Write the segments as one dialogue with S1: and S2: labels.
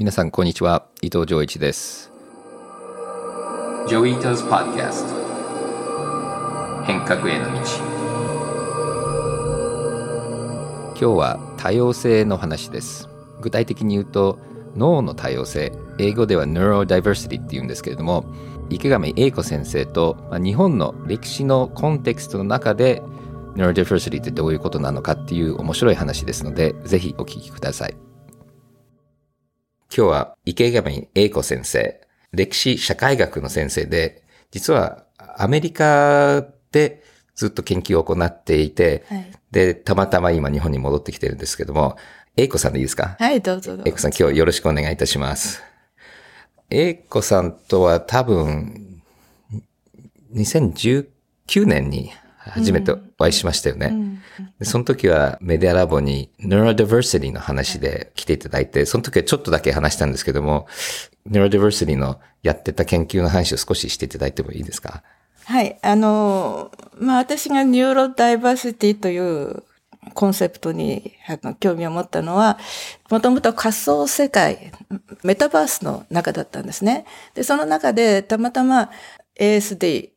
S1: 皆さん、こんにちは。伊藤浄一です。
S2: 変革への道
S1: 今日は多様性の話です。具体的に言うと、脳の多様性、英語では Neurodiversity って言うんですけれども、池上英子先生と、まあ日本の歴史のコンテクストの中で Neurodiversity ってどういうことなのかっていう面白い話ですので、ぜひお聞きください。今日は池上英子先生、歴史社会学の先生で、実はアメリカでずっと研究を行っていて、
S3: はい
S1: で、たまたま今日本に戻ってきてるんですけども、英子さんでいいですか？
S3: はい、どうぞどうぞ。
S1: 英子さん今日よろしくお願いいたします。英子さんとは多分、2019年に初めてお会いしましたよね。でその時はメディアラボに Neurodiversity の話で来ていただいて、その時はちょっとだけ話したんですけども、Neurodiversity のやってた研究の話を少ししていただいてもいいですか？
S3: はい、あの、まあ、私がニューロダイバーシティというコンセプトにあの興味を持ったのは、もともと仮想世界、メタバースの中だったんですね。で、その中でたまたま ASD、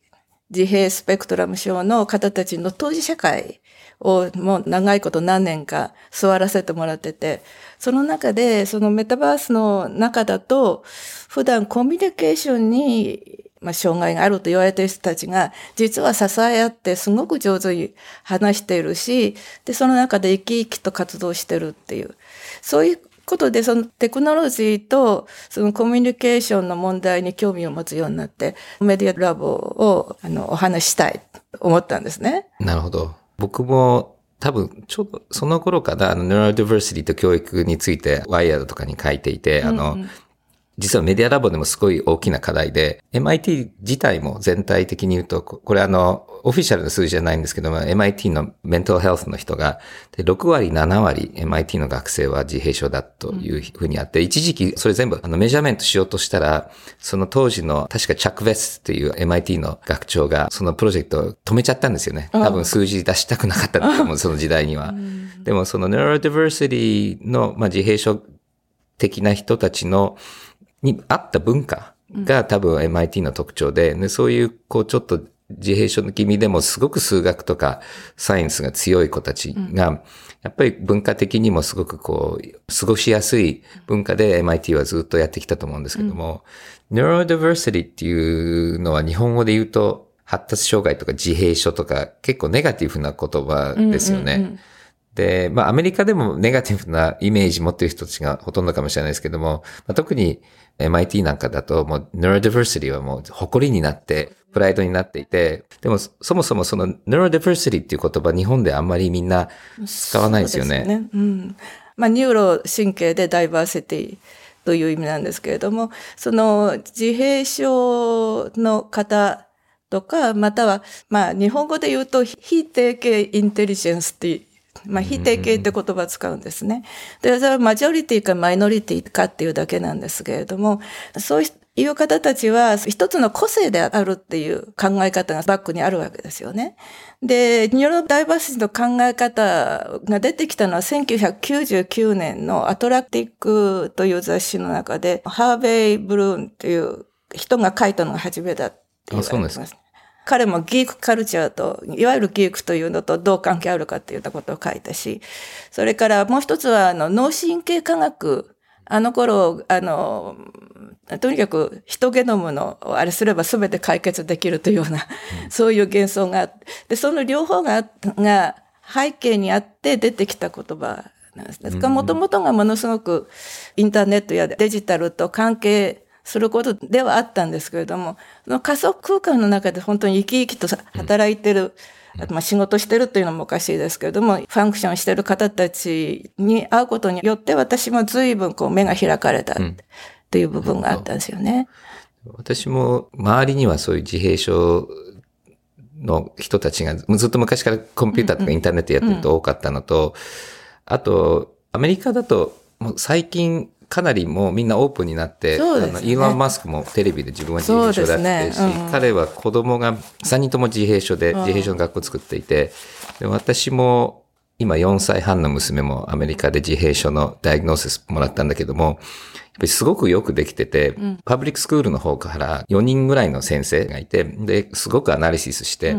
S3: 自閉スペクトラム症の方たちの当事者会をもう長いこと何年か座らせてもらってて、その中でそのメタバースの中だと、普段コミュニケーションに、まあ、障害があると言われている人たちが、実は支え合ってすごく上手に話しているし、で、その中で生き生きと活動してるっていう、そういうことで、そのテクノロジーと、そのコミュニケーションの問題に興味を持つようになって、メディアラボを、あの、お話ししたいと思ったんですね。
S1: なるほど。僕も多分、ちょうどその頃かな、あの、Neurodiversity と教育について、ワイヤードとかに書いていて、あの、実はメディアラボでもすごい大きな課題で、MIT 自体も全体的に言うと、ここれあの、オフィシャルの数字じゃないんですけども、MIT のメンタルヘルスの人が、で6割、7割 MIT の学生は自閉症だというふうにあって、一時期それ全部あのメジャーメントしようとしたら、その当時の確かチャック・ベスっていう MIT の学長がそのプロジェクトを止めちゃったんですよね。多分数字出したくなかったと思う、その時代には。でもその Neurodiversity の、まあ、自閉症的な人たちの、に合った文化が多分 MIT の特徴で、ね、そういう、こう、ちょっと自閉症気味でもすごく数学とかサイエンスが強い子たちが、やっぱり文化的にもすごくこう、過ごしやすい文化で MIT はずっとやってきたと思うんですけども、Neurodiversity っていうのは日本語で言うと、発達障害とか自閉症とか結構ネガティブな言葉ですよね。で、まあアメリカでもネガティブなイメージ持ってる人たちがほとんどかもしれないですけども、まあ、特に MIT なんかだともう Neurodiversity はもう誇りになって、プライドになっていて、でもそもそもその Neurodiversity っていう言葉日本であんまりみんな使わないですよね。
S3: そうですねうん。まあ、ニューロ神経でダイバーシティという意味なんですけれども、その自閉症の方とか、または、まあ、日本語で言うと、非定型インテリジェンスってまあ、非定型って言葉を使うんですね。で、それはマジョリティかマイノリティかっていうだけなんですけれども、そういう方たちは一つの個性であるっていう考え方がバックにあるわけですよね。で、ニューロダイバーシティの考え方が出てきたのは1999年のアトランティックという雑誌の中で、ハーベイ・ブルームっていう人が書いたのが初めだって言われてます。彼もギークカルチャーと、いわゆるギークというのとどう関係あるかっていうようなことを書いたし、それからもう一つは、あの、脳神経科学。あの頃、あの、とにかく人ゲノムのあれすれば全て解決できるというような、そういう幻想があって、で、その両方が、が背景にあって出てきた言葉なんです。ですから、もともとがものすごくインターネットやデジタルと関係することではあったんですけれども、その仮想空間の中で本当に生き生きと働いてる、あとまあ仕事してるというのもおかしいですけれども、ファンクションしてる方たちに会うことによって私も随分こう目が開かれたっていう部分があったんですよね。
S1: 私も周りにはそういう自閉症の人たちがずっと昔からコンピューターとかインターネットやってると多かったのと、あと、アメリカだともう最近かなりもうみんなオープンになって、
S3: ね。
S1: あのイーロン・マスクもテレビで自分は自閉症だってし、
S3: ねうん。
S1: 彼は子供が3人とも自閉症で、自閉症の学校を作っていて、で私も今4歳半の娘もアメリカで自閉症のダイアグノーシスもらったんだけども、やっぱりすごくよくできてて、パブリックスクールの方から4人ぐらいの先生がいて、で、すごくアナリシスして、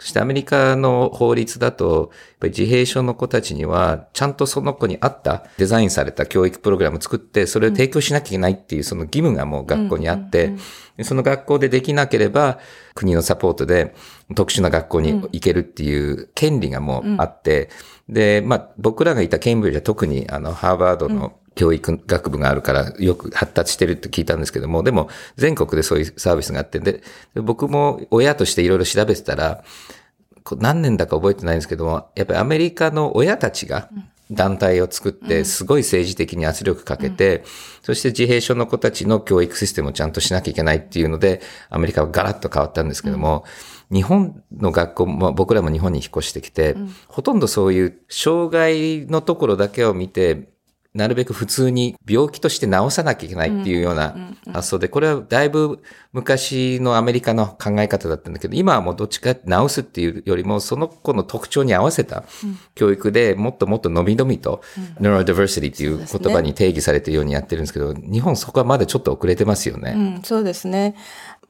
S1: そしてアメリカの法律だと、やっぱり自閉症の子たちには、ちゃんとその子に合ったデザインされた教育プログラムを作って、それを提供しなきゃいけないっていうその義務がもう学校にあって、でその学校でできなければ、国のサポートで特殊な学校に行けるっていう権利がもうあって、で、まあ僕らがいたケンブリッジは特にあのハーバードの教育学部があるからよく発達してるって聞いたんですけども、でも全国でそういうサービスがあって、で、で僕も親としていろいろ調べてたら、何年だか覚えてないんですけども、やっぱりアメリカの親たちが団体を作って、すごい政治的に圧力かけて、そして自閉症の子たちの教育システムをちゃんとしなきゃいけないっていうので、アメリカはガラッと変わったんですけども、日本の学校も、僕らも日本に引っ越してきて、ほとんどそういう障害のところだけを見て、なるべく普通に病気として治さなきゃいけないっていうような発想で、これはだいぶ昔のアメリカの考え方だったんだけど、今はもうどっちか治すっていうよりも、その子の特徴に合わせた教育でもっともっと伸び伸びと、neurodiversity っていう言葉に定義されてるようにやってるんですけど、日本そこはまだちょっと遅れてますよね。
S3: うん、そうですね。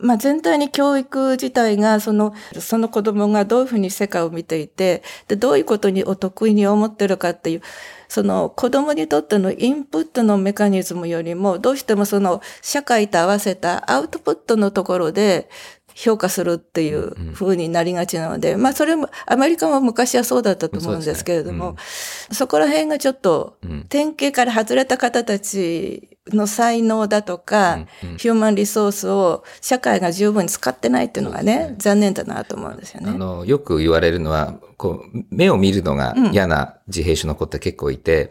S3: まあ、全体に教育自体が、その、その子供がどういうふうに世界を見ていて、で、どういうことにお得意に思ってるかっていう、その子供にとってのインプットのメカニズムよりも、どうしてもその社会と合わせたアウトプットのところで、評価するっていう風になりがちなので、まあそれも、アメリカも昔はそうだったと思うんですけれども、そこら辺がちょっと、典型から外れた方たちの才能だとか、ヒューマンリソースを社会が十分に使ってないっていうのがね、残念だなと思うんですよね。
S1: あの、よく言われるのは、こう、目を見るのが嫌な自閉症の子って結構いて、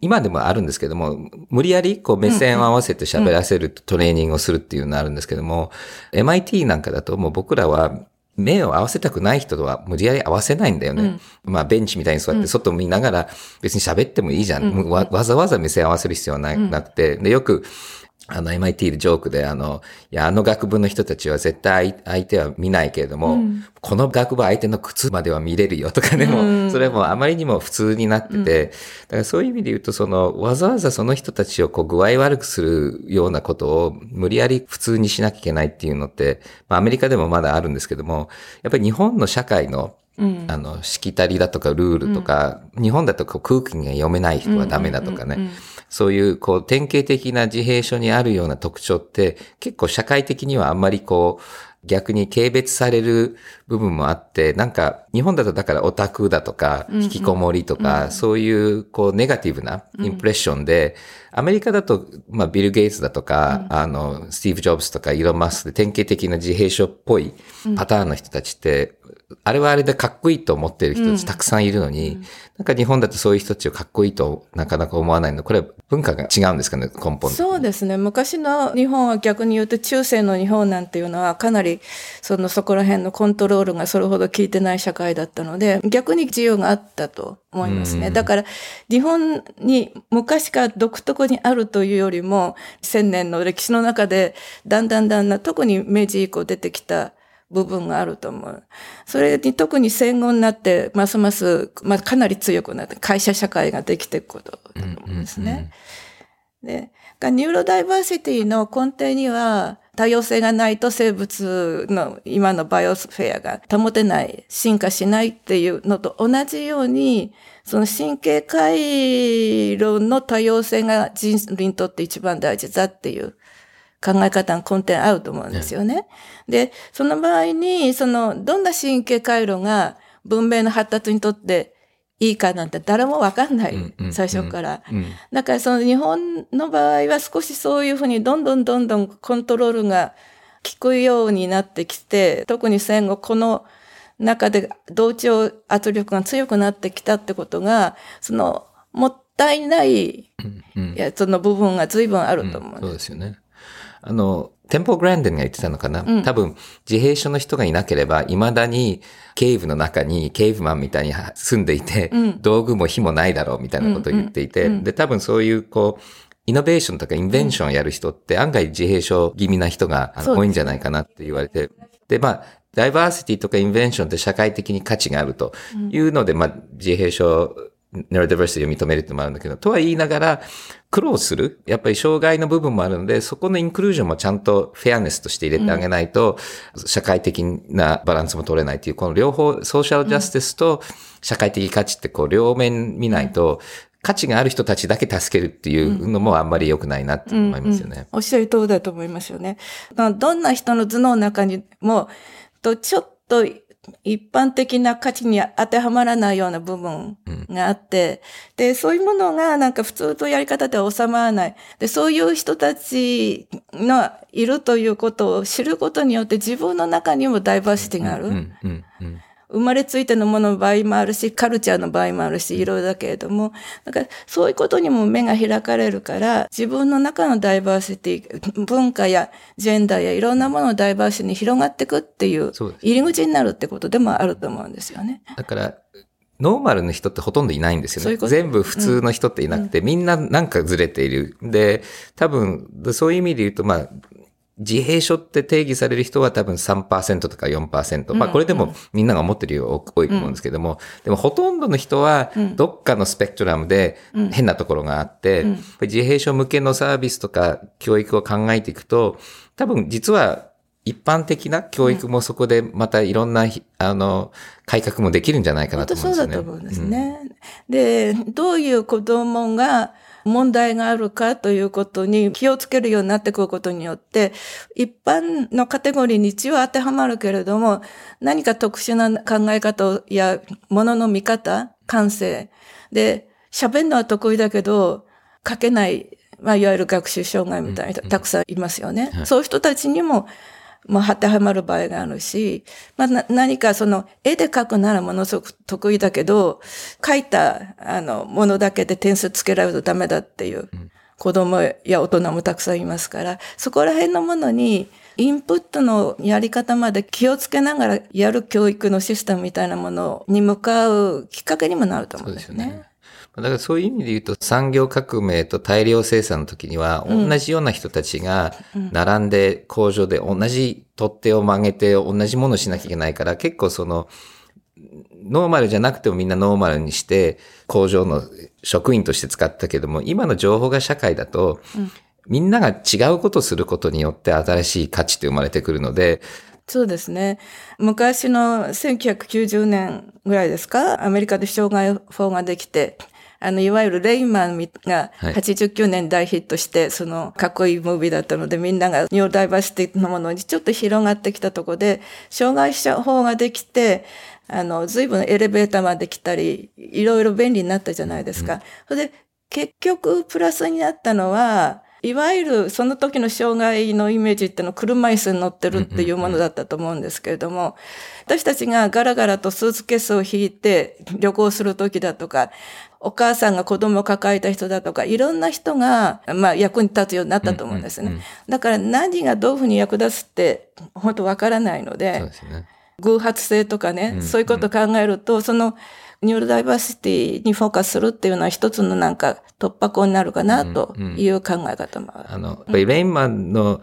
S1: 今でもあるんですけども、無理やりこう目線を合わせて喋らせるトレーニングをするっていうのがあるんですけども、MIT なんかだともう僕らは目を合わせたくない人とは無理やり合わせないんだよね。まあベンチみたいに座って外見ながら別に喋ってもいいじゃん。わわざわざ目線合わせる必要はな,、なくて。で、よくあの MIT でジョークであの、いや、あの学部の人たちは絶対相手は見ないけれども、この学部相手の靴までは見れるよとかでも、それもあまりにも普通になってて、だからそういう意味で言うと、その、わざわざその人たちをこう具合悪くするようなことを無理やり普通にしなきゃいけないっていうのって、まあアメリカでもまだあるんですけども、やっぱり日本の社会のあの、しきたりだとかルールとか、日本だとこう空気が読めない人はダメだとかね。そういう、こう、典型的な自閉症にあるような特徴って、結構社会的にはあんまりこう、逆に軽蔑される部分もあって、なんか、日本だとだからオタクだとか、引きこもりとか、そういう、こう、ネガティブなインプレッションで、アメリカだと、まあ、ビル・ゲイツだとか、あの、スティーブ・ジョブズとか、イーロン・マスクで典型的な自閉症っぽいパターンの人たちって、あれはあれでかっこいいと思ってる人たちたくさんいるのに、なんか日本だとそういう人たちをかっこいいとなかなか思わないの。これは文化が違うんですかね、根本
S3: そうですね。昔の日本は逆に言うと中世の日本なんていうのはかなりそのそこら辺のコントロールがそれほど効いてない社会だったので逆に自由があったと思いますね。だから日本に昔から独特にあるというよりも千年の歴史の中でだんだんだんだん特に明治以降出てきた部分があると思う。それに特に戦後になって、ますます、まあ、かなり強くなって、会社社会ができていくことだと思うんですね。で、ニューロダイバーシティの根底には、多様性がないと生物の今の biosphere が保てない、進化しないっていうのと同じように、その神経回路の多様性が人類にとって一番大事だっていう考え方の根底にあると思うんですよね。で、その場合に、その、どんな神経回路が文明の発達にとっていいかなんて誰もわかんない、最初から。だからその日本の場合は少しそういうふうにどんどんどんどんコントロールが効くようになってきて、特に戦後この中で同調圧力が強くなってきたってことが、その、もったいない、いやその部分が随分あると思う、
S1: そうですよね。あの、テンプル・グランディンが言ってたのかな、多分、自閉症の人がいなければ、未だに、 cave の中に、 caveman みたいに住んでいて、道具も火もないだろう、みたいなことを言っていて、で、多分そういう、こう、イノベーションとか invention をやる人って案外自閉症気味な人が多いんじゃないかなって言われて、で、まあ、ダイバーシティとか invention って社会的に価値があるというので、まあ、自閉症、 Neurodiversity を認めるってもあるんだけど、とは言いながら、苦労する、やっぱり障害の部分もあるので、そこのインクルージョンもちゃんとフェアネスとして入れてあげないと、社会的なバランスも取れないっていう、この両方、ソーシャルジャスティスと社会的価値ってこう両面見ないと、価値がある人たちだけ助けるっていうのもあんまり良くないなって思いますよね。うんうん、
S3: おっしゃる通りだと思いますよね。どんな人の頭脳の中にも、とちょっと一般的な価値に当てはまらないような部分があって、うん、で、そういうものがなんか普通とやり方では収まらない。で、そういう人たちのいるということを知ることによって自分の中にもダイバーシティがある。うんうんうん生まれついてのものの場合もあるし、カルチャーの場合もあるし、いろいろだけれども、だからそういうことにも目が開かれるから、自分の中のダイバーシティ、文化やジェンダーやいろんなもののダイバーシティに広がっていくっていう、入り口になるってことでもあると思うんですよね。
S1: だから、ノーマルの人ってほとんどいないんですよね。そういう全部普通の人っていなくて、うん、みんななんかずれている。で、多分、そういう意味で言うと、まあ、自閉症って定義される人は多分3%とか4%。まあこれでもみんなが思ってるより多いと思うんですけども、でもほとんどの人はどっかのスペクトラムで変なところがあって、自閉症向けのサービスとか教育を考えていくと、多分実は一般的な教育もそこでまたいろんな、あの、改革もできるんじゃないかなと思うんですよね。
S3: そうだと思うんですね。うん、で、どういう子供が問題があるかということに気をつけるようになってくることによって、一般のカテゴリーに一応当てはまるけれども、何か特殊な考え方や物の見方、感性。で、喋るのは得意だけど、書けない、まあ、いわゆる学習障害みたいな人、たくさんいますよね。そういう人たちにも、もう当てはまる場合があるし、まあ、何かその絵で描くならものすごく得意だけど、描いたあのものだけで点数つけられるとダメだっていう子供や大人もたくさんいますから、そこら辺のものにインプットのやり方まで気をつけながらやる教育のシステムみたいなものに向かうきっかけにもなると思うんですよね。
S1: だからそういう意味で言うと産業革命と大量生産の時には同じような人たちが並んで工場で同じ取っ手を曲げて同じものをしなきゃいけないから結構そのノーマルじゃなくてもみんなノーマルにして工場の職員として使ったけども今の情報が社会だとみんなが違うことをすることによって新しい価値って生まれてくるので
S3: そうですね。昔の1990年ぐらいですか、アメリカで障害法ができて、あの、いわゆるレイマンが89年大ヒットして、はい、その、かっこいいムービーだったので、みんながニューダイバーシティのものにちょっと広がってきたところで、障害者法ができて、あの、随分エレベーターまで来たり、いろいろ便利になったじゃないですか。うん、それで、結局、プラスになったのは、いわゆるその時の障害のイメージっていうのは車椅子に乗ってるっていうものだったと思うんですけれども、私たちがガラガラとスーツケースを引いて旅行する時だとか、お母さんが子供を抱えた人だとか、いろんな人が、まあ、役に立つようになったと思うんですね。だから何がどういうふうに役立つって、本当わからないので、でね、偶発性とかね、うん、そういうことを考えると、その、ニューロダイバーシティにフォーカスするっていうのは一つのなんか突破口になるかなという考え方もある。
S1: あの、やっぱりレインマンの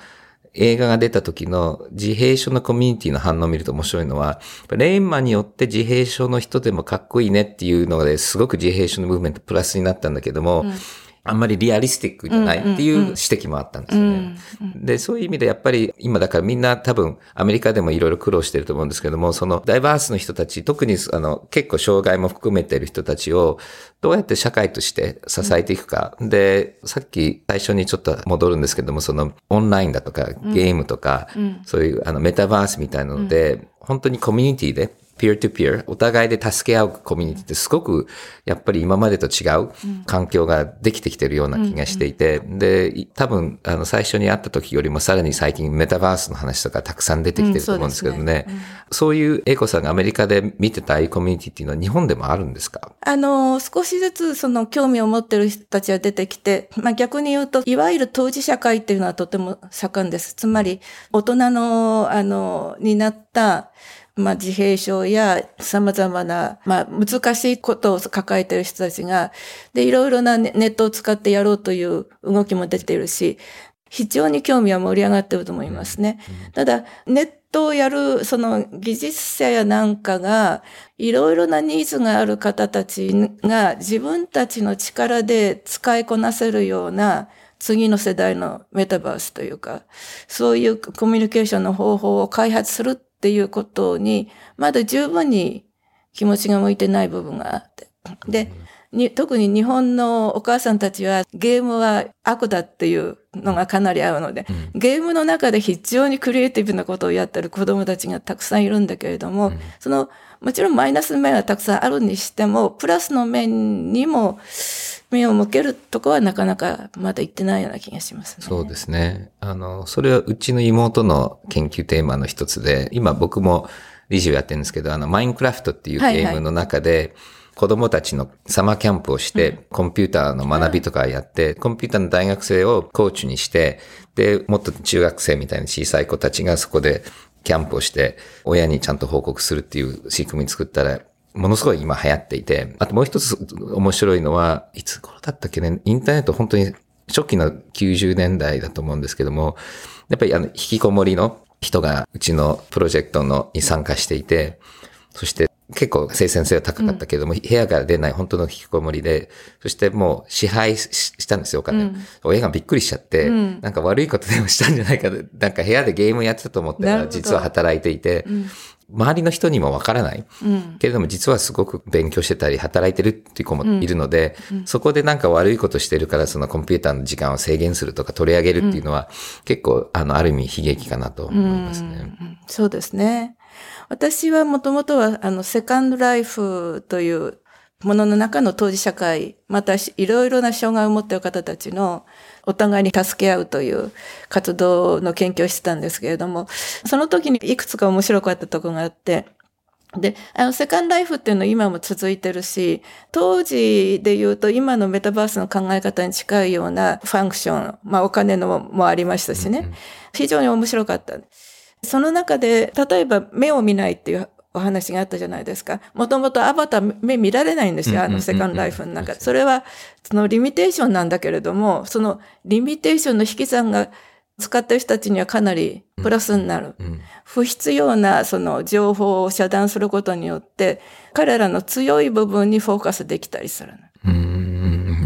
S1: 映画が出た時の自閉症のコミュニティの反応を見ると面白いのは、レインマンによって自閉症の人でもかっこいいねっていうのですごく自閉症のムーブメントプラスになったんだけども、うん。あんまりリアリスティックじゃないっていう指摘もあったんですよね。で、そういう意味でやっぱり今だからみんな多分アメリカでもいろいろ苦労してると思うんですけども、そのダイバースの人たち、特にあの結構障害も含めている人たちをどうやって社会として支えていくか。うん、で、さっき最初にちょっと戻るんですけども、そのオンラインだとかゲームとか、うん、そういうあのメタバースみたいなので、本当にコミュニティでお互いで助け合うコミュニティってすごく、やっぱり今までと違う環境ができてきてるような気がしていて、で、多分、あの、最初に会った時よりもさらに最近メタバースの話とかたくさん出てきてると思うんですけどね、うん。そういう英子さんがアメリカで見てたいコミュニティっていうのは日本でもあるんですか？
S3: あの、少しずつその興味を持ってる人たちは出てきて、まあ逆に言うと、いわゆる当事社会っていうのはとても盛んです。つまり、大人の、あの、になった、まあ、自閉症や様々な、まあ、難しいことを抱えている人たちが、で、いろいろなネットを使ってやろうという動きも出ているし、非常に興味は盛り上がっていると思いますね。ただ、ネットをやる、その技術者やなんかが、いろいろなニーズがある方たちが自分たちの力で使いこなせるような次の世代のメタバースというか、そういうコミュニケーションの方法を開発するっていうことに、まだ十分に気持ちが向いてない部分があって。で、に特に日本のお母さんたちはゲームは悪だっていうのがかなり合うので、うん、ゲームの中で非常にクリエイティブなことをやってる子供たちがたくさんいるんだけれども、うん、その、もちろんマイナス面はたくさんあるにしても、プラスの面にも目を向けるとこはなかなかまだ行ってないような気がしますね。
S1: そうですね。あの、それはうちの妹の研究テーマの一つで、今僕も理事をやってるんですけど、あの、マインクラフトっていうゲームの中で、はいはい子供たちのサマーキャンプをして、コンピューターの学びとかやって、コンピューターの大学生をコーチにして、で、もっと中学生みたいな小さい子たちがそこでキャンプをして、親にちゃんと報告するっていう仕組み作ったら、ものすごい今流行っていて、あともう一つ面白いのは、いつ頃だったっけね、インターネット本当に初期の90年代だと思うんですけども、やっぱりあの、引きこもりの人がうちのプロジェクトのに参加していて、そして結構生鮮性は高かったけれども、うん、部屋から出ない本当の引きこもりで、そしてもう支配したんですよ、お金、うん、親がびっくりしちゃって、うん、なんか悪いことでもしたんじゃないかなんか部屋でゲームやってたと思ったら、実は働いていて、周りの人にもわからない、けれども実はすごく勉強してたり働いてるっていう子もいるので、そこでなんか悪いことしてるからそのコンピューターの時間を制限するとか取り上げるっていうのは、結構あのある意味悲劇かなと思いますね。
S3: そうですね。私はもともとは、あの、セカンドライフというものの中の当事社会、またいろいろな障害を持っている方たちのお互いに助け合うという活動の研究をしてたんですけれども、その時にいくつか面白かったところがあって、で、あの、セカンドライフっていうのは今も続いてるし、当時で言うと今のメタバースの考え方に近いようなファンクション、まあお金のもありましたしね、非常に面白かった。その中で、例えば目を見ないっていうお話があったじゃないですか。もともとアバター目見られないんですよ、あのセカンドライフの中で。それは、そのリミテーションなんだけれども、そのリミテーションの引き算が使ってる人たちにはかなりプラスになる。不必要なその情報を遮断することによって、彼らの強い部分にフォーカスできたりする。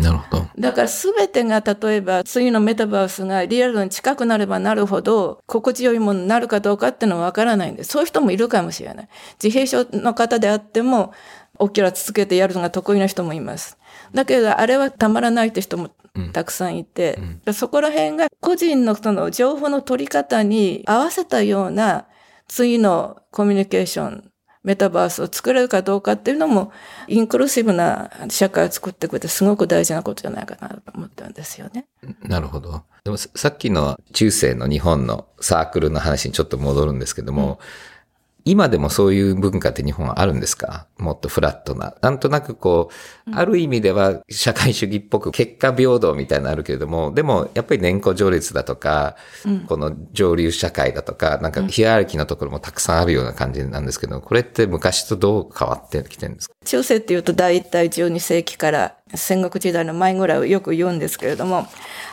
S1: なるほど。
S3: だから全てが例えば次のメタバースがリアルに近くなればなるほど心地よいものになるかどうかっていうのはわからないんで、そういう人もいるかもしれない。自閉症の方であっても、大きな続けてやるのが得意な人もいます。だけど、あれはたまらないって人もたくさんいて、うんうん、そこら辺が個人のその情報の取り方に合わせたような次のコミュニケーションメタバースを作れるかどうかっていうのも、インクルーシブな社会を作っていくってすごく大事なことじゃないかなと思ったんですよね。
S1: なるほど。でもさっきの中世の日本のサークルの話にちょっと戻るんですけども、うん今でもそういう文化って日本はあるんですか？もっとフラットな。なんとなくこう、ある意味では社会主義っぽく結果平等みたいなのあるけれども、でもやっぱり年功序列だとか、うん、この上流社会だとか、なんかヒアラキーのところもたくさんあるような感じなんですけど、これって昔とどう変わってきてるんですか？
S3: 中世っていうと大体12世紀から戦国時代の前ぐらいをよく言うんですけれども、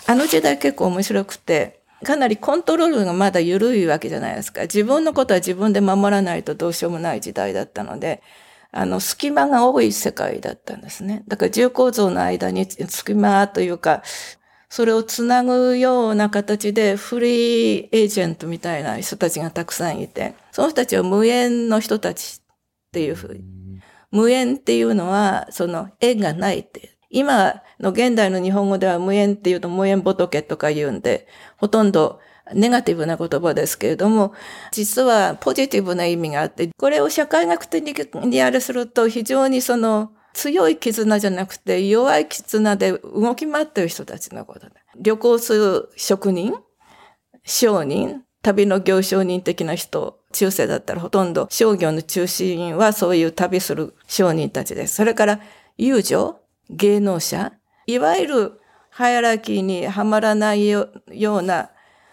S3: あの時代結構面白くて、かなりコントロールがまだ緩いわけじゃないですか。自分のことは自分で守らないとどうしようもない時代だったので、あの、隙間が多い世界だったんですね。だから重構造の間に隙間というか、それをつなぐような形でフリーエージェントみたいな人たちがたくさんいて、その人たちは無縁の人たちっていうふうに。無縁っていうのは、その縁がないって今の現代の日本語では無縁っていうと無縁仏とか言うんで、ほとんどネガティブな言葉ですけれども、実はポジティブな意味があって、これを社会学的にあれすると非常にその強い絆じゃなくて弱い絆で動き回ってる人たちのことだ。旅行する職人、商人、旅の行商人的な人、中世だったらほとんど商業の中心はそういう旅する商人たちです。それから友情、芸能者、いわゆるハイアラキーにはまらないような、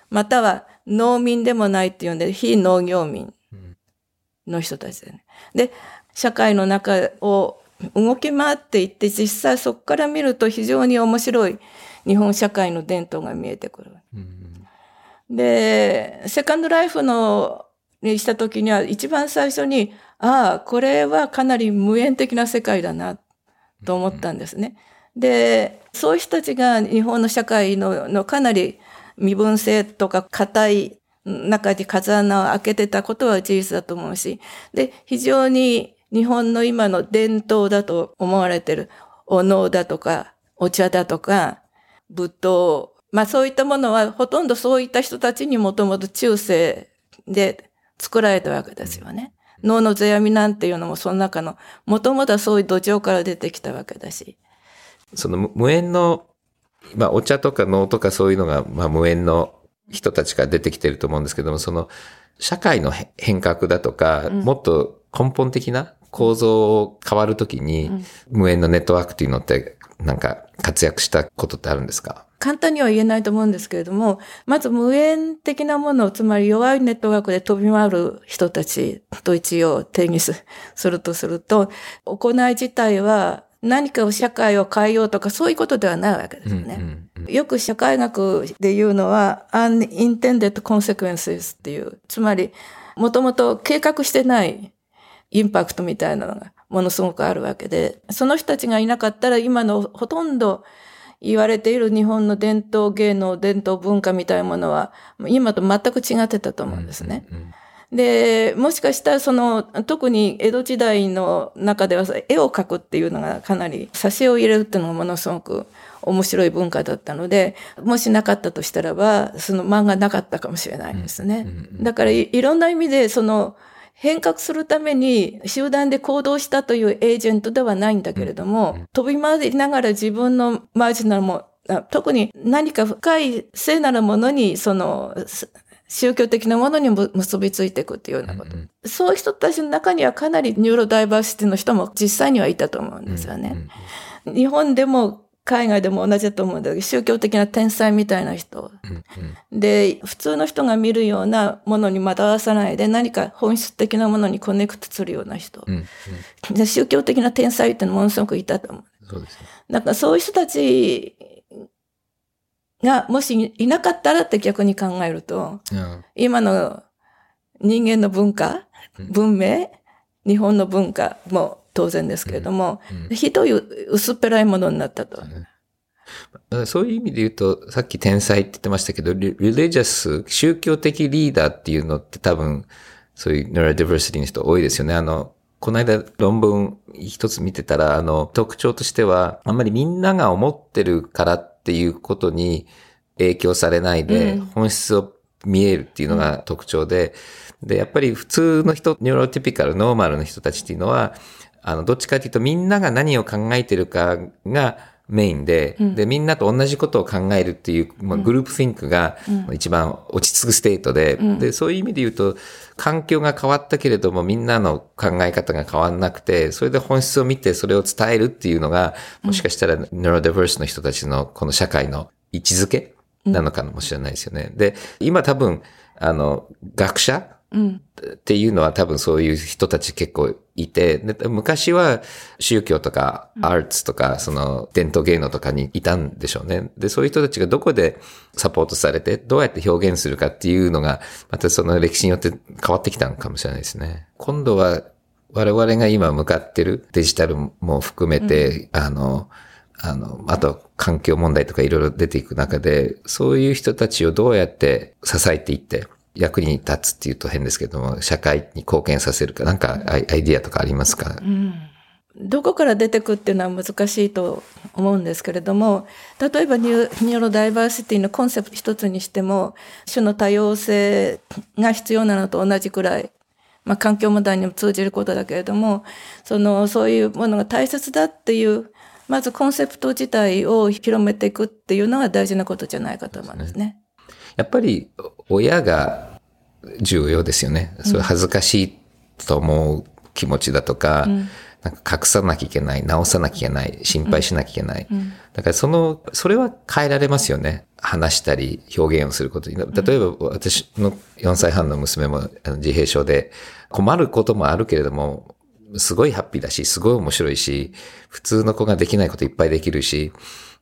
S3: または農民でもないっていうんで、非農業民の人たちでね。で、社会の中を動き回っていって、実際そこから見ると非常に面白い日本社会の伝統が見えてくる。で、セカンドライフのにした時には一番最初に、ああ、これはかなり無縁的な世界だなと思ったんですね。で、そういう人たちが日本の社会ののかなり身分性とか硬い中に風穴を開けてたことは事実だと思うし、で、非常に日本の今の伝統だと思われてるお能だとか、お茶だとか、仏塔、まあそういったものはほとんどそういった人たちにもともと中世で作られたわけですよね。脳の世阿弥なんていうのもその中の、もともとはそういう土壌から出てきたわけだし。
S1: その無縁の、まあお茶とか能とかそういうのが、まあ無縁の人たちから出てきてると思うんですけども、その社会の変革だとか、うん、もっと根本的な構造を変わるときに、うん、無縁のネットワークっていうのってなんか活躍したことってあるんですか？
S3: 簡単には言えないと思うんですけれども、まず無縁的なものを、つまり弱いネットワークで飛び回る人たちと一応定義す るとすると、行い自体は何かを社会を変えようとかそういうことではないわけですね。うんうんうん、よく社会学で言うのは unintended consequences っていう、つまりもともと計画してないインパクトみたいなのがものすごくあるわけで、その人たちがいなかったら今のほとんど言われている日本の伝統芸能、伝統文化みたいなものは、今と全く違ってたと思うんですね。うんうんで、もしかしたらその、特に江戸時代の中では絵を描くっていうのがかなり、挿絵を入れるっていうのがものすごく面白い文化だったので、もしなかったとしたらば、その漫画なかったかもしれないですね。だからいろんな意味で、その、変革するために集団で行動したというエージェントではないんだけれども、飛び回りながら自分のマージナルも、特に何か深い聖なるものに、その、宗教的なものにも結びついていくっていうようなこと。うんうん、そういう人たちの中にはかなりニューロダイバーシティの人も実際にはいたと思うんですよね。うんうん、日本でも海外でも同じだと思うんだけど、宗教的な天才みたいな人。うんうん、で、普通の人が見るようなものに惑わさないで何か本質的なものに connect するような人。うんうん、で宗教的な天才ってのものすごくいたと思う。そうですね。だからそういう人たちがもしいなかったらって逆に考えると、うん、今の人間の文化、文明、日本の文化も当然ですけれども、うん、ひどい薄っぺらいものになったと。
S1: そういう意味で言うと、さっき天才って言ってましたけど、 religious、宗教的リーダーっていうのって多分、そういう Neurodiversity の人多いですよね。あの、この間論文一つ見てたら、あの、特徴としては、あんまりみんなが思ってるからっていうことに影響されないで、本質を見えるっていうのが特徴で、で、やっぱり普通の人、 neurotypical、ノーマルの人たちっていうのは、あの、どっちかというとみんなが何を考えてるかがメインで、うん、で、みんなと同じことを考えるっていう、まあ、 groupthink が一番落ち着く state で、うん、で、そういう意味で言うと、環境が変わったけれども、みんなの考え方が変わんなくて、それで本質を見てそれを伝えるっていうのが、もしかしたら、ニューロディバースの人たちのこの社会の位置づけなのかもしれないですよね。で、今多分、あの、学者っていうのは多分そういう人たち結構いて、昔は宗教とかアーツとか、その伝統芸能とかにいたんでしょうね。で、そういう人たちがどこでサポートされて、どうやって表現するかっていうのが、またその歴史によって変わってきたのかもしれないですね。今度は我々が今向かってるデジタルも含めて、うん、あの、あの、あと環境問題とかいろいろ出ていく中で、そういう人たちをどうやって支えていって、役に立つっていうと変ですけども、社会に貢献させるか、なんかアイディアとかありますか、うん、
S3: どこから出てくっていうのは難しいと思うんですけれども、例えばニューロダイバーシティのコンセプト一つにしても、種の多様性が必要なのと同じくらい、まあ環境問題にも通じることだけれども、その、そういうものが大切だっていう、まずコンセプト自体を広めていくっていうのが大事なことじゃないかと思うんですね。
S1: やっぱり親が重要ですよね。それ恥ずかしいと思う気持ちだとか、うん、なんか隠さなきゃいけない、直さなきゃいけない、心配しなきゃいけない。うん、だからその、それは変えられますよね。話したり表現をすることに。例えば私の4歳半の娘も自閉症で困ることもあるけれども、すごいハッピーだし、すごい面白いし、普通の子ができないこといっぱいできるし、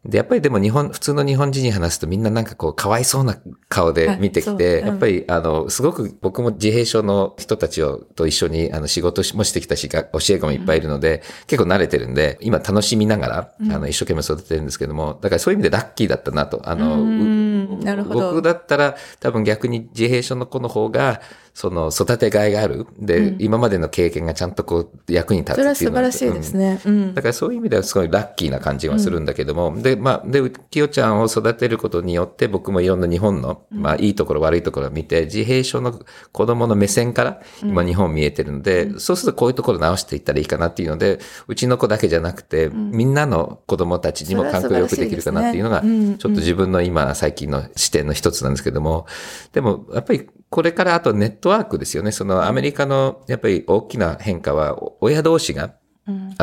S1: で、やっぱりでも日本、普通の日本人に話すとみんななんかこう、かわいそうな顔で見てきて、やっぱり、あの、すごく僕も自閉症の人たちをと一緒にあの仕事もしてきたし、が教え子もいっぱいいるので、結構慣れてるんで、今楽しみながら、あの、一生懸命育ててるんですけども、だからそういう意味でラッキーだったなと。あの、
S3: うん
S1: う
S3: なるほど。
S1: 僕だったら多分逆に自閉症の子の方が、その育てがいがある。で、今までの経験がちゃんとこう役に立つっていうのは
S3: 素晴らしいですね。うん。
S1: だからそういう意味ではすごいラッキーな感じはするんだけども、で、まあ、で、きよちゃんを育てることによって僕もいろんな日本の、まあ、いいところ悪いところを見て、自閉症の子供の目線から今日本見えてるので、そうするとこういうところ直していったらいいかなっていうので、うちの子だけじゃなくて、みんなの子供たちにも環境を良くできるかなっていうのが、ちょっと自分の今最近の視点の一つなんですけども、でもやっぱりこれからあとネットワークですよね。そのアメリカのやっぱり大きな変化は親同士が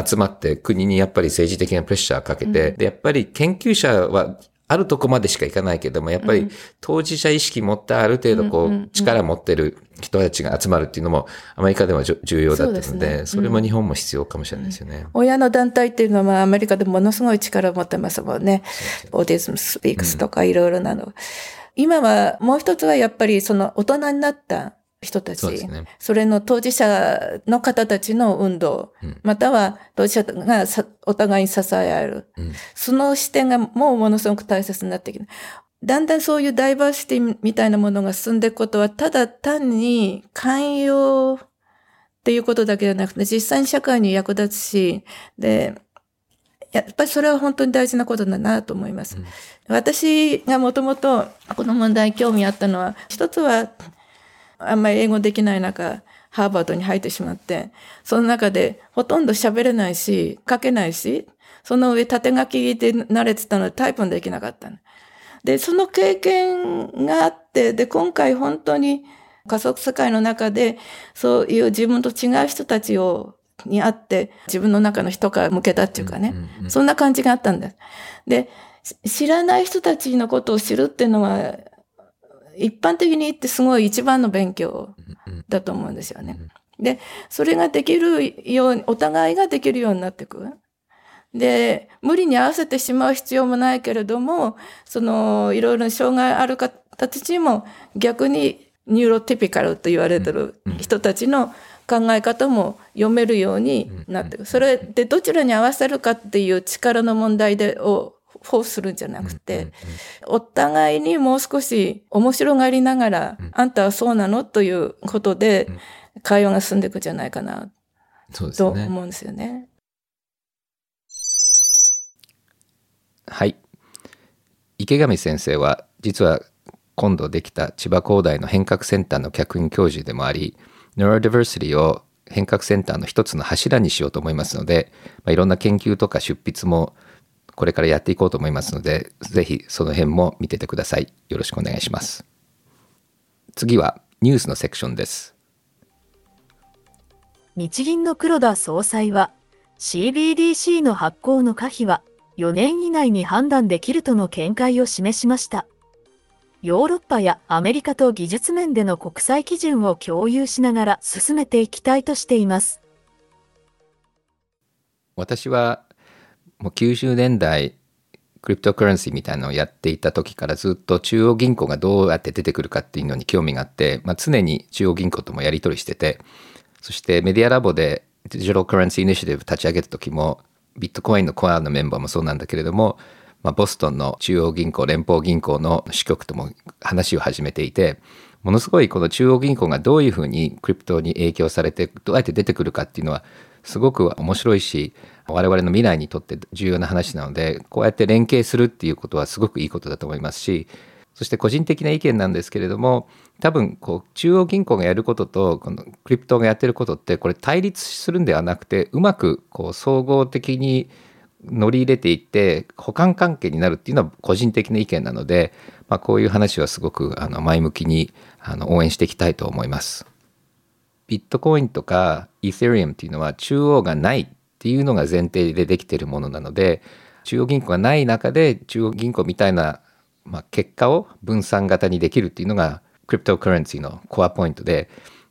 S1: 集まって国にやっぱり政治的なプレッシャーかけて、で、やっぱり研究者はあるとこまでしかいかないけども、やっぱり当事者意識持ったある程度こう力持ってる人たちが集まるっていうのもアメリカでは重要だったので、それも日本も必要かもしれないですよね。
S3: 親の団体っていうのはまあアメリカでものすごい力を持ってますもんね。オーティズムスピークスとかいろいろなの。今はもう一つはやっぱりその大人になった人たち、
S1: ね。
S3: それの当事者の方たちの運動、または当事者がさお互いに支え合える、その視点がもうものすごく大切になってきて、だんだんそういうダイバーシティみたいなものが進んでいくことは、ただ単に寛容っていうことだけじゃなくて、実際に社会に役立つし、で、やっぱりそれは本当に大事なことだなと思います。私がもともとこの問題に興味あったのは、一つはあんまり英語できない中、ハーバードに入ってしまって、その中でほとんど喋れないし、書けないし、その上縦書きで慣れてたのでタイプもできなかったの。で、その経験があって、で、今回本当に加速世界の中で、そういう自分と違う人たちを、に会って、自分の中の人から向けたっていうかね、そんな感じがあったんです。で、し知らない人たちのことを知るっていうのは、一般的に言ってすごい一番の勉強だと思うんですよね。で、それができるように、お互いができるようになっていく。で、無理に合わせてしまう必要もないけれども、その、いろいろな障害ある方たちにも逆にニューロティピカルと言われてる人たちの考え方も読めるようになっていく。それでどちらに合わせるかっていう力の問題で、をフォースするんじゃなくて、お互いにもう少し面白がりながら、あんたはそうなの？ということで、会話が進んでいくんじゃないかなと。思うんですよね。
S1: はい。池上先生は実は今度できた千葉工大の変革センターの客員教授でもあり、Neurodiversity を変革センターの一つの柱にしようと思いますので、まあ、いろんな研究とか出筆もこれからやっていこうと思いますので、ぜひその辺も見ててください。よろしくお願いします。次はニュースのセクションです。
S4: 日銀の黒田総裁は CBDC の発行の可否は4年以内に判断できるとの見解を示しました。ヨーロッパやアメリカと技術面での国際基準を共有しながら進めていきたいとしています。
S1: 私はもう90年代クリプトカレンシーみたいなのをやっていた時からずっと中央銀行がどうやって出てくるかっていうのに興味があって、まあ、常に中央銀行ともやり取りしててそしてメディアラボでデジタルカレンシーイニシティブ立ち上げた時もビットコインのコアのメンバーもそうなんだけれども、まあ、ボストンの中央銀行連邦銀行の支局とも話を始めていてものすごいこの中央銀行がどういうふうにクリプトに影響されてどうやって出てくるかっていうのはすごく面白いし我々の未来にとって重要な話なのでこうやって連携するっていうことはすごくいいことだと思いますしそして個人的な意見なんですけれども多分こう中央銀行がやることとこのクリプトがやってることってこれ対立するんではなくてうまくこう総合的に乗り入れていって補完関係になるっていうのは個人的な意見なので、まあ、こういう話はすごくあの前向きにあの応援していきたいと思います。ビットコインとかイーセリアムっていうのは中央がないっていうのが前提でできているものなので中央銀行がない中で中央銀行みたいな、まあ、結果を分散型にできるっていうのがクリプトカレンシーのコアポイントで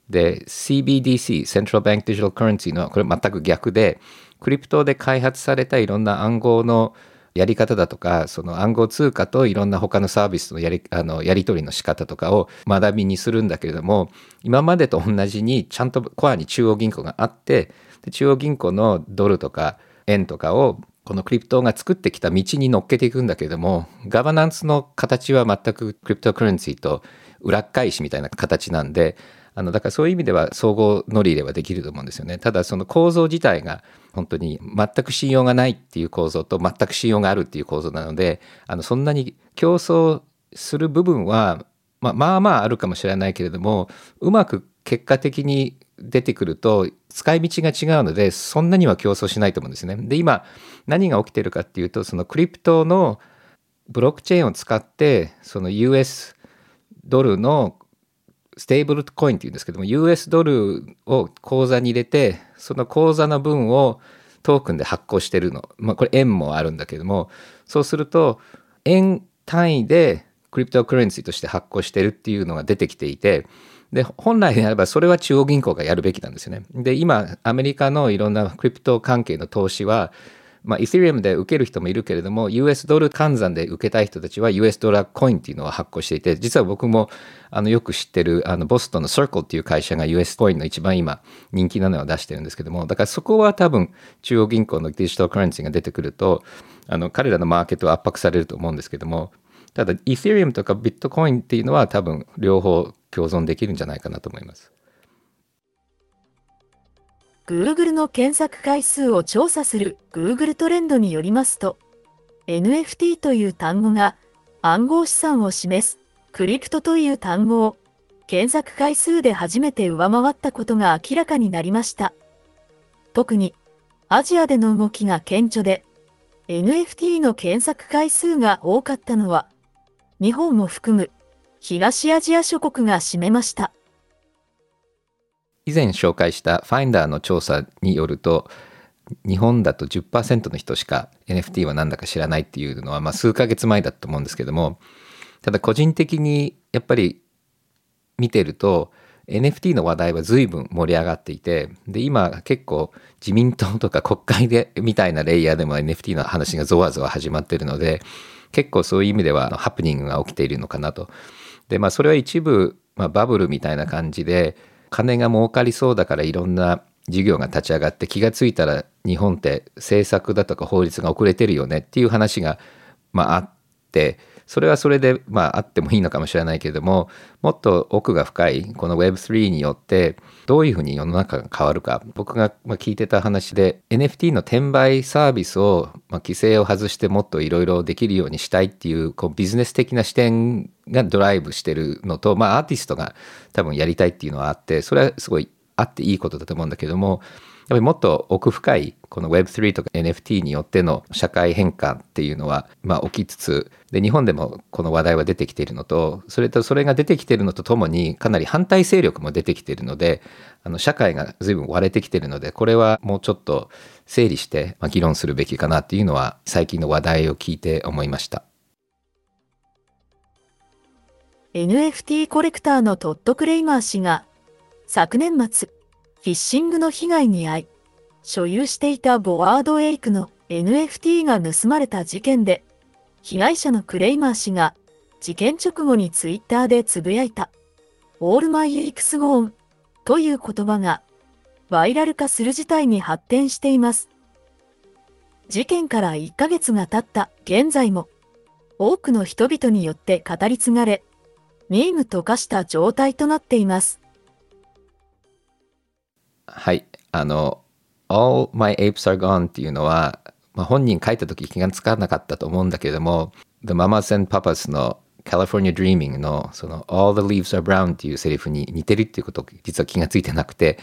S1: で CBDC Central Bank Digital Currency のこれ全く逆でクリプトで開発されたいろんな暗号のやり方だとか、その暗号通貨といろんな他のサービスのやり、あの、やり取りの仕方とかを学びにするんだけれども、今までと同じにちゃんとコアに中央銀行があって、で中央銀行のドルとか円とかをこのクリプトが作ってきた道に乗っけていくんだけれども、ガバナンスの形は全くクリプトクレンシーと裏返しみたいな形なんで、あの、だからそういう意味では総合乗り入れはできると思うんですよね。ただその構造自体が本当に全く信用がないっていう構造と全く信用があるっていう構造なので、あの、そんなに競争する部分は、まあまあまああるかもしれないけれども、うまく結果的に出てくると使い道が違うので、そんなには競争しないと思うんですね。で、今何が起きてるかっていうと、その crypto のブロックチェーンを使って、その US ドルのステーブルコインっていうんですけども US ドルを口座に入れてその口座の分をトークンで発行してるの、まあ、これ円もあるんだけどもそうすると円単位で cryptocurrency として発行してるっていうのが出てきていてで本来であればそれは中央銀行がやるべきなんですよね。で今アメリカのいろんな crypto 関係の投資はまあ、イセリアムで受ける人もいるけれども、US ドル換算で受けたい人たちは US ドラコインっていうのを発行していて、実は僕もあのよく知ってるあのボストンの Circle っていう会社が US コインの一番今人気なのを出してるんですけども、だからそこは多分中央銀行のデジタルカレンシーが出てくると、あの彼らのマーケットは圧迫されると思うんですけども、ただイセリアムとかビットコインっていうのは多分両方共存できるんじゃないかなと思います。
S4: Google の検索回数を調査する Google トレンドによりますと、NFT という単語が暗号資産を示すクリプトという単語を検索回数で初めて上回ったことが明らかになりました。特にアジアでの動きが顕著で、NFT の検索回数が多かったのは、日本を含む東アジア諸国が占めました。
S1: 以前紹介したファインダーの調査によると日本だと10%の人しか NFT は何だか知らないっていうのは、まあ、数ヶ月前だと思うんですけどもただ個人的にやっぱり見てると NFT の話題は随分盛り上がっていてで今結構自民党とか国会でみたいなレイヤーでも NFT の話がゾワゾワ始まってるので結構そういう意味ではハプニングが起きているのかなと。でまあそれは一部、まあ、バブルみたいな感じで金が儲かりそうだからいろんな事業が立ち上がって気が付いたら日本って政策だとか法律が遅れてるよねっていう話が、まあ、あってそれはそれで、まあ、あってもいいのかもしれないけれどももっと奥が深いこの Web3 によってどういうふうに世の中が変わるか。僕が聞いてた話で NFT の転売サービスを、ま、規制を外してもっといろいろできるようにしたいっていうこうビジネス的な視点がドライブしてるのと、まあ、アーティストが多分やりたいっていうのはあってそれはすごいあっていいことだと思うんだけどもぱりもっと奥深いこの Web3 とか NFT によっての社会変化っていうのは、まあ、起きつつで日本でもこの話題は出てきているのとそれとそれが出てきているのとともにかなり反対勢力も出てきているのであの社会が随分割れてきているのでこれはもうちょっと整理して、まあ、議論するべきかなっていうのは最近の話題を聞いて思いました。
S4: NFT コレクターのトッド・クレイマー氏が昨年末フィッシングの被害に遭い、所有していたボワードエイクの NFT が盗まれた事件で、被害者のクレイマー氏が事件直後にツイッターでつぶやいた All My Apes Gone という言葉がバイラル化する事態に発展しています。事件から1ヶ月が経った現在も多くの人々によって語り継がれ、ミームと化した状態となっています。
S1: はい。あの、All My Apes Are Gone っていうのは、まあ、本人書いた時気がつかなかったと思うんだけども、The Mamas and Papas の California Dreaming のその All the Leaves Are Brown っていうセリフに似てるっていうこと実は気がついてなくて、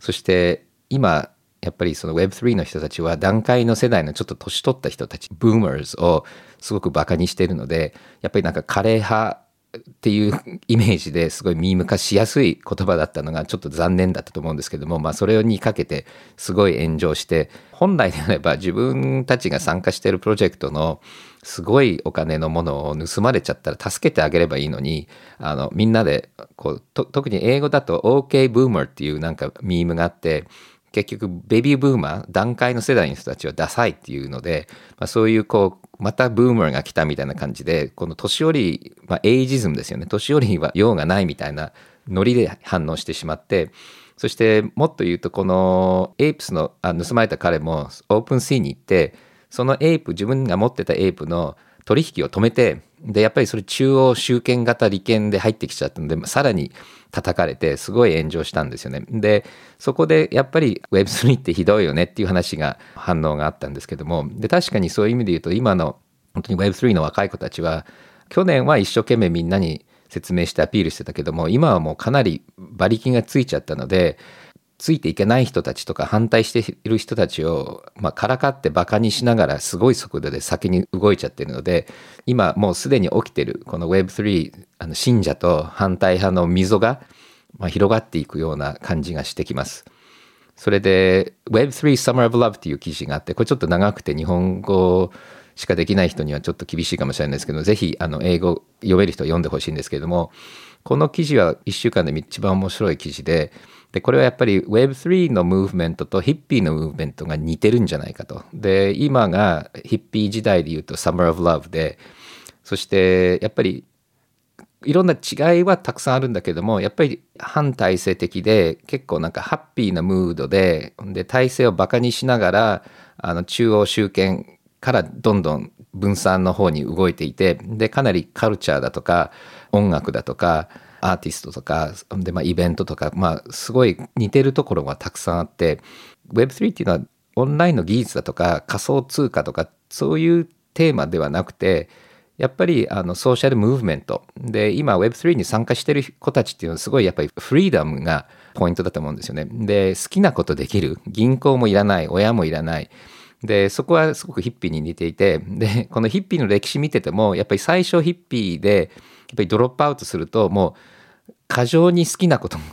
S1: そして今、やっぱりその Web3 の人たちは段階の世代のちょっと年取った人たち、Boomers をすごくバカにしてるので、やっぱりなんか枯れ葉っていうイメージですごいミーム化しやすい言葉だったのがちょっと残念だったと思うんですけども、まあ、それにかけてすごい炎上して本来であれば自分たちが参加しているプロジェクトのすごいお金のものを盗まれちゃったら助けてあげればいいのにあのみんなでこう特に英語だと OK ブーマーっていうなんかミームがあって結局ベビーブーマー、段階の世代の人たちはダサいっていうので、まあ、そういうこう、また boomer が来たみたいな感じで、この年寄り、まあ、エイジズムですよね。年寄りは用がないみたいなノリで反応してしまって、そしてもっと言うとこの Apes のあ盗まれた彼も OpenSea に行ってその Ape 自分が持ってた Ape の取引を止めてでやっぱりそれ中央集権型利権で入ってきちゃったのでさらに叩かれてすごい炎上したんですよね。でそこでやっぱり Web3 ってひどいよねっていう話が反応があったんですけどもで確かにそういう意味で言うと今の本当に Web3 の若い子たちは去年は一生懸命みんなに説明してアピールしてたけども今はもうかなり馬力がついちゃったのでついていけない人たちとか反対している人たちを、まあ、からかってバカにしながらすごい速度で先に動いちゃってるので今もうすでに起きてるこの Web3 あの信者と反対派の溝が、まあ、広がっていくような感じがしてきます。それで Web3 Summer of Love っていう記事があってこれちょっと長くて日本語しかできない人にはちょっと厳しいかもしれないですけどぜひあの英語読める人は読んでほしいんですけれどもこの記事は1週間で一番面白い記事ででこれはやっぱり Web3 のムーブメントとヒッピーのムーブメントが似てるんじゃないかと。で今がヒッピー時代で言うと Summer of Love でそしてやっぱりいろんな違いはたくさんあるんだけどもやっぱり反体制的で結構なんかハッピーなムードでで体制をバカにしながらあの中央集権からどんどん分散の方に動いていてでかなりカルチャーだとか音楽だとかアーティストとかで、まあ、イベントとか、まあ、すごい似てるところがたくさんあって Web3 っていうのはオンラインの技術だとか仮想通貨とかそういうテーマではなくてやっぱりあのソーシャルムーブメント。で今 Web3 に参加してる子たちっていうのはすごいやっぱりフリーダムがポイントだと思うんですよね。で好きなことできる。銀行もいらない。親もいらない。で、そこはすごくヒッピーに似ていて、で、このヒッピーの歴史見てても、やっぱり最初ヒッピーで、やっぱりドロップアウトすると、もう、過剰に好きなことも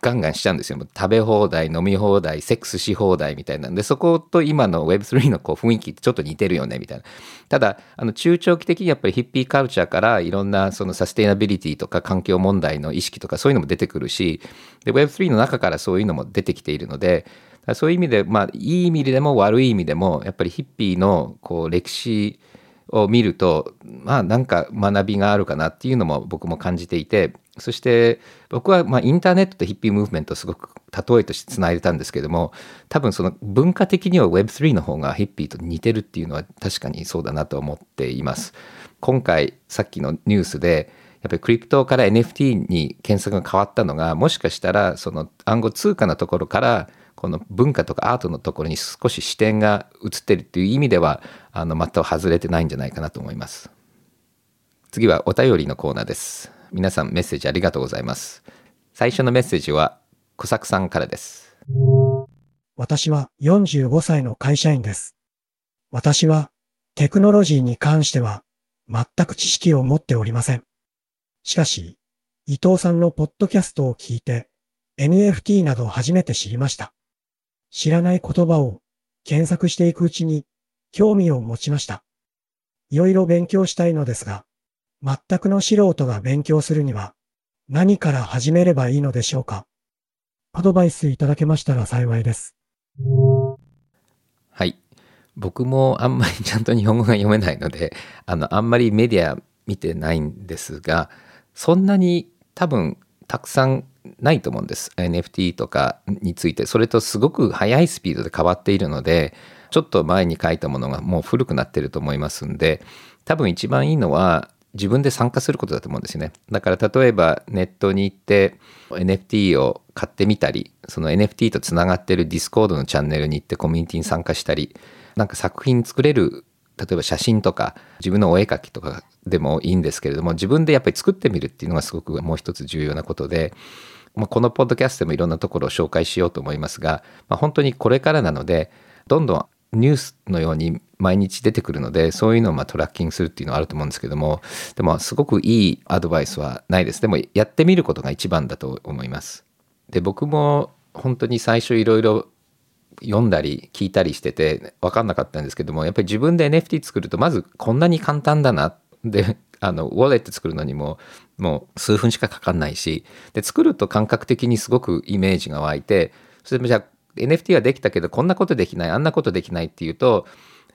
S1: ガンガンしちゃうんですよ。食べ放題、飲み放題、セックスし放題みたいなんで、そこと今の Web3 のこう雰囲気ってちょっと似てるよね、みたいな。ただ、あの中長期的にやっぱりヒッピーカルチャーからいろんなそのサステイナビリティとか環境問題の意識とかそういうのも出てくるし、Web3 の中からそういうのも出てきているので、そういう意味で、まあ、いい意味でも悪い意味でも、やっぱりヒッピーのこう歴史を見ると、まあなんか学びがあるかなっていうのも僕も感じていて、そして僕はまあインターネットとヒッピームーブメントをすごく例えとしてつないでたんですけども、多分その文化的には Web3 の方がヒッピーと似てるっていうのは確かにそうだなと思っています。今回さっきのニュースで、やっぱりクリプトから NFT に検索が変わったのが、もしかしたらその暗号通貨のところからこの文化とかアートのところに少し視点が移ってるっていう意味ではあの全く外れてないんじゃないかなと思います。次はお便りのコーナーです。皆さんメッセージありがとうございます。最初のメッセージは小作さんからです。
S5: 私は45歳の会社員です。私はテクノロジーに関しては全く知識を持っておりません。しかし伊藤さんのポッドキャストを聞いて NFT などを初めて知りました。知らない言葉を検索していくうちに興味を持ちました。いろいろ勉強したいのですが、全くの素人が勉強するには何から始めればいいのでしょうかアドバイスいただけましたら幸いです。
S1: はい。僕もあんまりちゃんと日本語が読めないので、あの、あんまりメディア見てないんですが、そんなに多分たくさんないと思うんです。NFT とかについて。それとすごく速いスピードで変わっているのでちょっと前に書いたものがもう古くなってると思いますんで多分一番いいのは自分で参加することだと思うんですよね。だから例えばネットに行って NFT を買ってみたりその NFT とつながってる Discord のチャンネルに行ってコミュニティに参加したりなんか作品作れる例えば写真とか自分のお絵描きとかでもいいんですけれども自分でやっぱり作ってみるっていうのがすごくもう一つ重要なことでまあ、このポッドキャストでもいろんなところを紹介しようと思いますが、まあ、本当にこれからなのでどんどんニュースのように毎日出てくるのでそういうのをまトラッキングするっていうのはあると思うんですけどもでもすごくいいアドバイスはないです。でもやってみることが一番だと思います。で僕も本当に最初いろいろ読んだり聞いたりしてて分かんなかったんですけどもやっぱり自分で NFT 作るとまずこんなに簡単だなであのウォレット作るのにももう数分しかかかんないしで作ると感覚的にすごくイメージが湧いてそれでじゃあ NFT はできたけどこんなことできないあんなことできないっていうと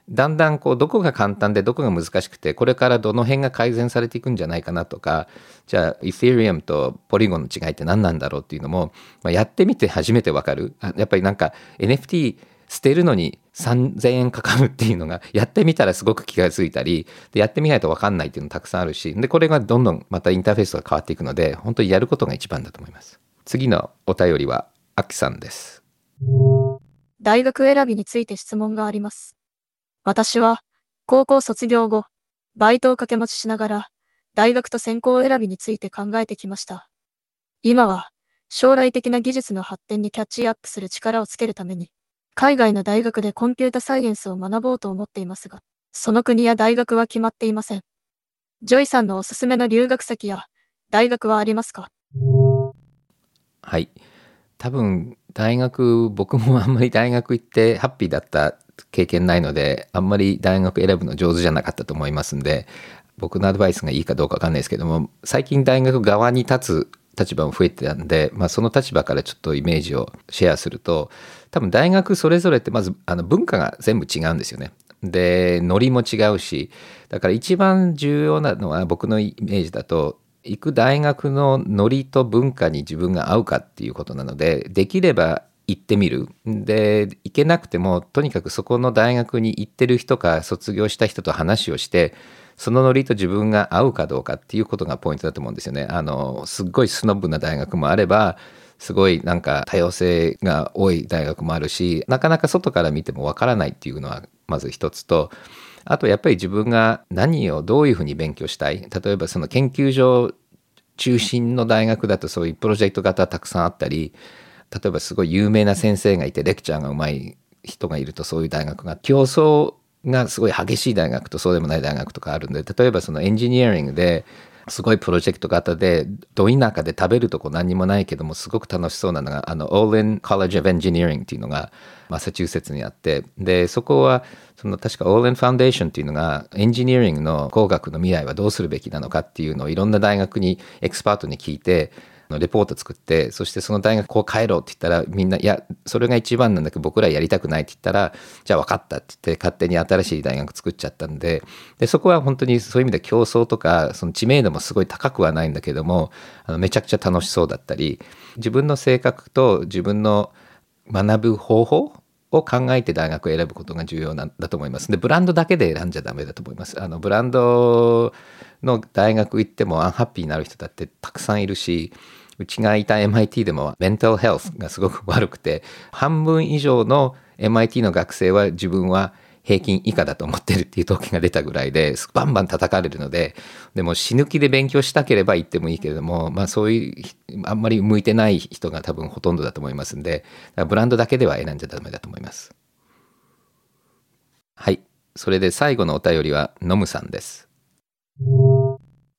S1: だんだんこうどこが簡単でどこが難しくてこれからどの辺が改善されていくんじゃないかなとかじゃあ Ethereum とポリゴンの違いって何なんだろうっていうのも、まあ、やってみて初めてわかる。やっぱりなんか NFT 捨てるのに3000円かかるっていうのがやってみたらすごく気がついたりでやってみないと分かんないっていうのたくさんあるしでこれがどんどんまたインターフェースが変わっていくので本当にやることが一番だと思います次のお便りはアキさんです
S6: 大学選びについて質問があります。私は、高校卒業後、バイトを掛け持ちしながら、大学と専攻選びについて考えてきました。今は、将来的な技術の発展にキャッチアップする力をつけるために、海外の大学でコンピュータサイエンスを学ぼうと思っていますが、その国や大学は決まっていません。ジョイさんのおすすめの留学先や大学はありますか？
S1: はい多分大学僕もあんまり大学行ってハッピーだった経験ないのであんまり大学選ぶの上手じゃなかったと思いますんで僕のアドバイスがいいかどうかわかんないですけども最近大学側に立つ立場も増えてたんで、まあ、その立場からちょっとイメージをシェアすると多分大学それぞれってまずあの文化が全部違うんですよね。でノリも違うしだから一番重要なのは僕のイメージだと行く大学のノリと文化に自分が合うかっていうことなのでできれば行ってみるで行けなくてもとにかくそこの大学に行ってる人か卒業した人と話をしてそのノリと自分が合うかどうかっていうことがポイントだと思うんですよね。あのすっごいスノブな大学もあればすごいなんか多様性が多い大学もあるしなかなか外から見てもわからないっていうのはまず一つとあとやっぱり自分が何をどういうふうに勉強したい？例えばその研究所中心の大学だとそういうプロジェクト型たくさんあったり例えばすごい有名な先生がいてレクチャーがうまい人がいるとそういう大学が競争がすごい激しい大学とそうでもない大学とかあるんで例えばそのエンジニアリングですごいプロジェクト型でど田舎で食べるとこ何にもないけどもすごく楽しそうなのがあのオーレン・コレッジ・オブ・エンジニアリングっていうのがマサチューセッツにあって。でそこはその確かオーリン・ファンデーションっていうのがエンジニアリングの工学の未来はどうするべきなのかっていうのをいろんな大学にエクスパートに聞いてのレポート作ってそしてその大学こう帰ろうって言ったらみんないやそれが一番なんだけど僕らやりたくないって言ったらじゃあ分かったって言って勝手に新しい大学作っちゃったんででそこは本当にそういう意味で競争とかその知名度もすごい高くはないんだけどもあのめちゃくちゃ楽しそうだったり自分の性格と自分の学ぶ方法を考えて大学を選ぶことが重要なんだと思います。でブランドだけで選んじゃダメだと思います。あのブランドの大学行ってもアンハッピーになる人だってたくさんいるしうちがいた MIT でもメンタルヘルスがすごく悪くて半分以上の MIT の学生は自分は平均以下だと思ってるっていう統計が出たぐらいでバンバン叩かれるのででも死ぬ気で勉強したければ行ってもいいけれどもまあそういうあんまり向いてない人が多分ほとんどだと思いますんでブランドだけでは選んじゃダメだと思います。はい。それで最後のお便りはノムさんです。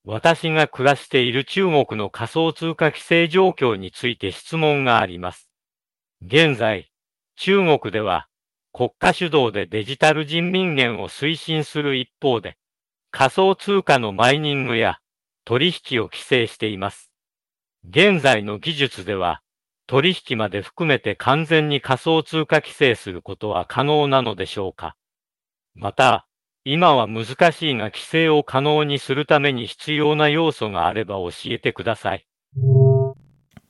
S7: 私が暮らしている中国の仮想通貨規制状況について質問があります。現在、中国では国家主導でデジタル人民元を推進する一方で、仮想通貨のマイニングや取引を規制しています。現在の技術では、取引まで含めて完全に仮想通貨規制することは可能なのでしょうかまた、今は難しいが規制を可能にするために必要な要素があれば教えてください。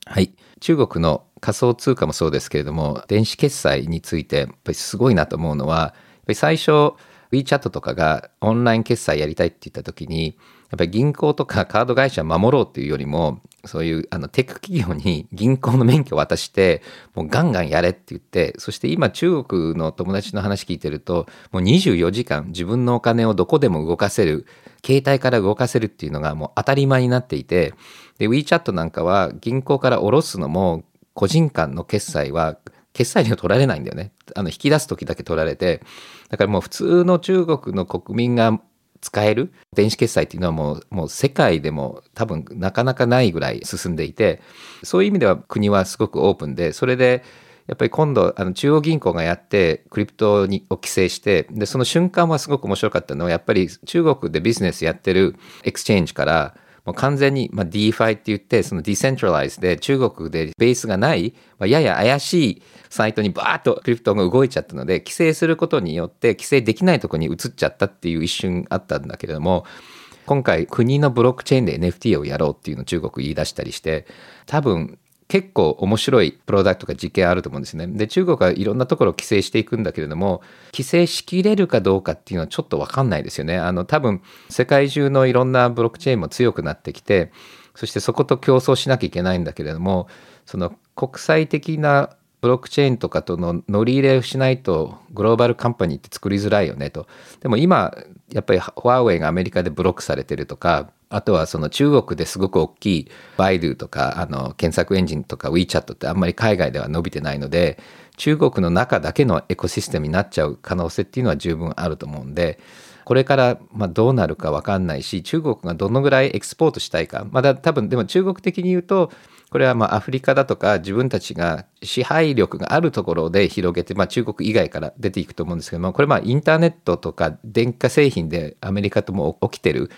S1: はい。中国の仮想通貨もそうですけれども、電子決済について、やっぱりすごいなと思うのは、やっぱり最初、WeChat とかがオンライン決済やりたいって言った時に、やっぱり銀行とかカード会社を守ろうっていうよりも、そういうあのテック企業に銀行の免許を渡して、もうガンガンやれって言って、そして今中国の友達の話聞いてると、もう24時間自分のお金をどこでも動かせる、携帯から動かせるっていうのがもう当たり前になっていて、で、WeChat なんかは銀行から下ろすのも個人間の決済は決済料取られないんだよね。あの引き出す時だけ取られて、だからもう普通の中国の国民が使える？電子決済っていうのはもうもう世界でも多分なかなかないぐらい進んでいてそういう意味では国はすごくオープンでそれでやっぱり今度あの中央銀行がやってクリプトにを規制してでその瞬間はすごく面白かったのはやっぱり中国でビジネスやってるexchange からもう完全に、まあ、DeFi って言って、その decentralize で中国でベースがない、まあ、やや怪しいサイトにバーッと crypto が動いちゃったので、規制することによって規制できないとこに移っちゃったっていう一瞬あったんだけれども、今回国のブロックチェーンで NFT をやろうっていうのを中国言い出したりして、多分結構面白いプロダクトが実験あると思うんですね。で、中国はいろんなところを規制していくんだけれども、規制しきれるかどうかっていうのはちょっとわかんないですよね。あの、多分世界中のいろんなブロックチェーンも強くなってきて、そしてそこと競争しなきゃいけないんだけれども、その国際的なブロックチェーンとかとの乗り入れをしないとグローバルカンパニーって作りづらいよねと。でも今、やっぱりファーウェイがアメリカでブロックされてるとか、あとはその中国ですごく大きいバイドゥとかあの検索エンジンとか WeChat ってあんまり海外では伸びてないので中国の中だけのエコシステムになっちゃう可能性っていうのは十分あると思うんでこれからまどうなるか分かんないし中国がどのぐらいエクスポートしたいかまだ多分でも中国的に言うとこれはまアフリカだとか自分たちが支配力があるところで広げて、まあ、中国以外から出ていくと思うんですけどもこれまあインターネットとか電化製品でアメリカとも起きてる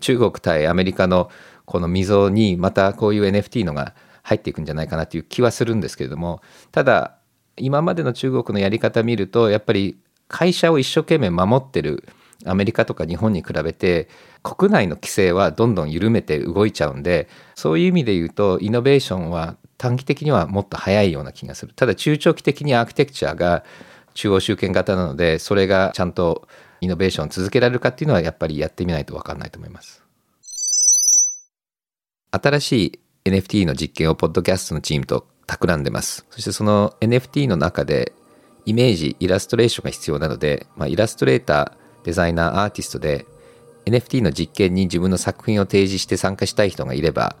S1: 中国対アメリカのこの溝にまたこういう NFT のが入っていくんじゃないかなという気はするんですけれどもただ今までの中国のやり方見るとやっぱり会社を一生懸命守ってるアメリカとか日本に比べて国内の規制はどんどん緩めて動いちゃうんでそういう意味で言うとイノベーションは短期的にはもっと早いような気がする。ただ中長期的にアーキテクチャが中央集権型なのでそれがちゃんとイノベーション続けられるかっていうのはやっぱりやってみないと分かんないと思います。新しい NFT の実験をポッドキャストのチームと企んでます。そしてその NFT の中でイメージイラストレーションが必要なので、まあ、イラストレーターデザイナーアーティストで NFT の実験に自分の作品を提示して参加したい人がいれば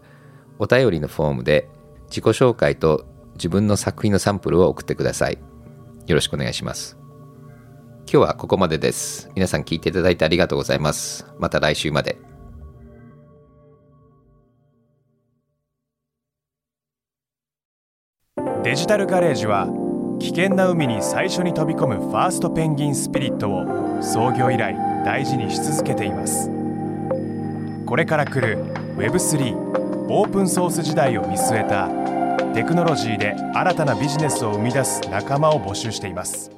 S1: お便りのフォームで自己紹介と自分の作品のサンプルを送ってください。よろしくお願いします。今日はここまでです。皆さん聞いていただいてありがとうございます。また来週まで。
S8: デジタルガレージは危険な海に最初に飛び込むファーストペンギンスピリットを創業以来大事にし続けています。これから来る Web3 オープンソース時代を見据えたテクノロジーで新たなビジネスを生み出す仲間を募集しています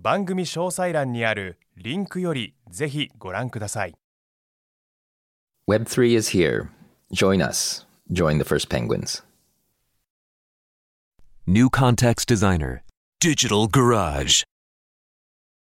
S8: 番組詳細欄にあるリンクよりぜひご覧ください
S1: Web3 is here join us join the first penguins
S9: New Context Designer Digital Garage